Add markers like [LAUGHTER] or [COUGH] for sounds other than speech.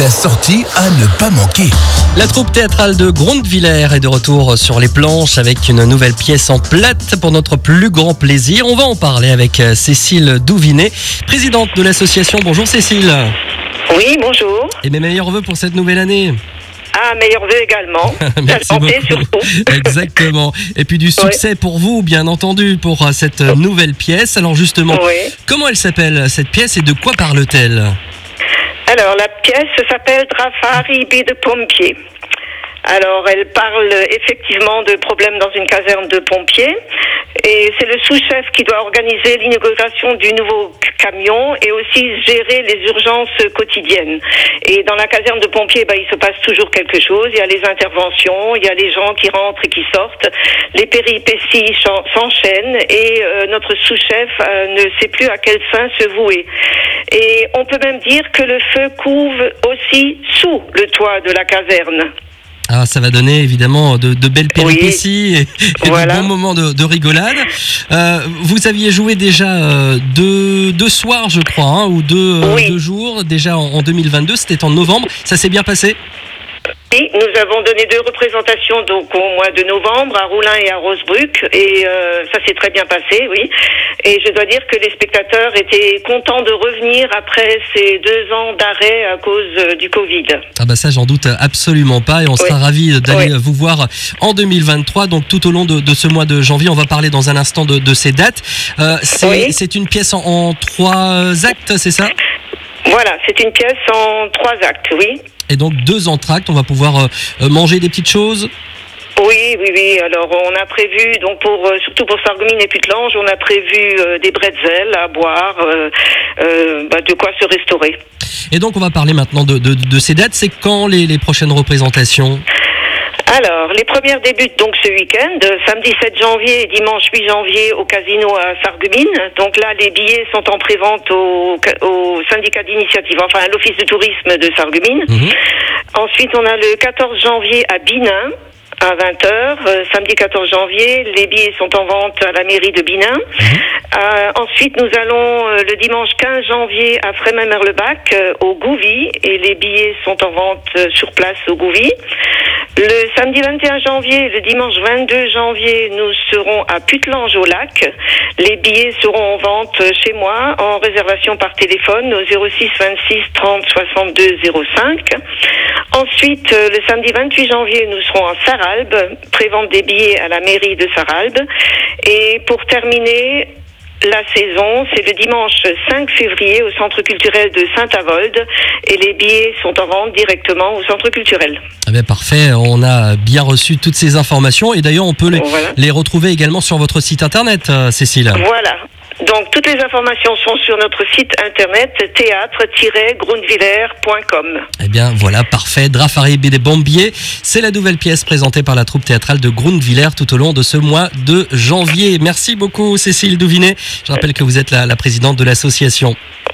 La sortie à ne pas manquer. La troupe théâtrale de Grondevillers est de retour sur les planches avec une nouvelle pièce en plate pour notre plus grand plaisir. On va en parler avec euh, Cécile Douvinet, présidente de l'association. Bonjour Cécile. Oui, bonjour. Et mes meilleurs voeux pour cette nouvelle année. Ah, meilleurs vœux également. [LAUGHS] La Merci santé beaucoup. surtout. [LAUGHS] Exactement. Et puis du succès pour vous, bien entendu, pour euh, cette euh, nouvelle pièce. Alors justement, Oui. comment elle s'appelle cette pièce et de quoi parle-t-elle? Alors, la pièce s'appelle Drafari de pompiers. Alors, elle parle effectivement de problèmes dans une caserne de pompiers. Et c'est le sous-chef qui doit organiser l'inauguration du nouveau camion et aussi gérer les urgences quotidiennes. Et dans la caserne de pompiers, bah, il se passe toujours quelque chose. Il y a les interventions, il y a les gens qui rentrent et qui sortent. Les péripéties s'enchaînent et euh, notre sous-chef euh, ne sait plus à quelle fin se vouer. Et on peut même dire que le feu couve aussi sous le toit de la caserne. Ah, ça va donner évidemment de, de belles Oui. péripéties et, et Voilà. de bons moments de, de rigolade. Euh, vous aviez joué déjà euh, deux, deux soirs, je crois, hein, ou deux, euh, Oui. deux jours, déjà en, en 2022. C'était en novembre. Ça s'est bien passé? Oui, nous avons donné deux représentations donc au mois de novembre à Roulin et à Rosebruck et euh, ça s'est très bien passé, oui. Et je dois dire que les spectateurs étaient contents de revenir après ces deux ans d'arrêt à cause euh, du Covid. Ah bah ça, j'en doute absolument pas. Et on sera ravis d'aller Oui. vous voir en 2023. Donc tout au long de, de ce mois de janvier, on va parler dans un instant de, de ces dates. Euh, c'est Oui. une pièce en, en trois actes, c'est ça? Voilà, c'est une pièce en trois actes, oui. Et donc deux entractes. On va pouvoir euh, manger des petites choses? Oui, oui, oui. Alors, on a prévu, donc pour euh, surtout pour Sarreguemines et Putelange, on a prévu euh, des bretzels à boire, euh, bah, de quoi se restaurer. Et donc on va parler maintenant de, de, de ces dates. C'est quand les, les prochaines représentations? Alors, les premières débutent donc ce week-end, samedi 7 janvier et dimanche 8 janvier au casino à Sarreguemines. Donc là, les billets sont en prévente au, au syndicat d'initiative, enfin à l'office de tourisme de Sarreguemines. Mhm. Ensuite, on a le 14 janvier à Binin. À 20h, samedi 14 janvier, les billets sont en vente à la mairie de Binin. Euh, ensuite, nous allons euh, le dimanche 15 janvier à Frémin-Merlebach euh, au Gouvy et les billets sont en vente euh, sur place au Gouvy. Le samedi 21 janvier le dimanche 22 janvier, nous serons à Putelange au lac. Les billets seront en vente chez moi en réservation par téléphone au 06 26 30 62 05. Ensuite, euh, le samedi 28 janvier, nous serons à Saralbe, prévente des billets à la mairie de Saralbe. Et pour terminer, la saison, c'est le dimanche 5 février au Centre culturel de Saint-Avold et les billets sont en vente directement au Centre culturel. Ah ben parfait, on a bien reçu toutes ces informations et d'ailleurs on peut les, Voilà. les retrouver également sur votre site internet, euh, Cécile. Voilà. Donc toutes les informations sont sur notre site internet théâtre-grundvillers.com. Eh bien voilà, parfait. Drafari des Bombiers, c'est la nouvelle pièce présentée par la troupe théâtrale de Grundvillers tout au long de ce mois de janvier. Merci beaucoup Cécile Douvinet. Je rappelle que vous êtes la présidente de l'association.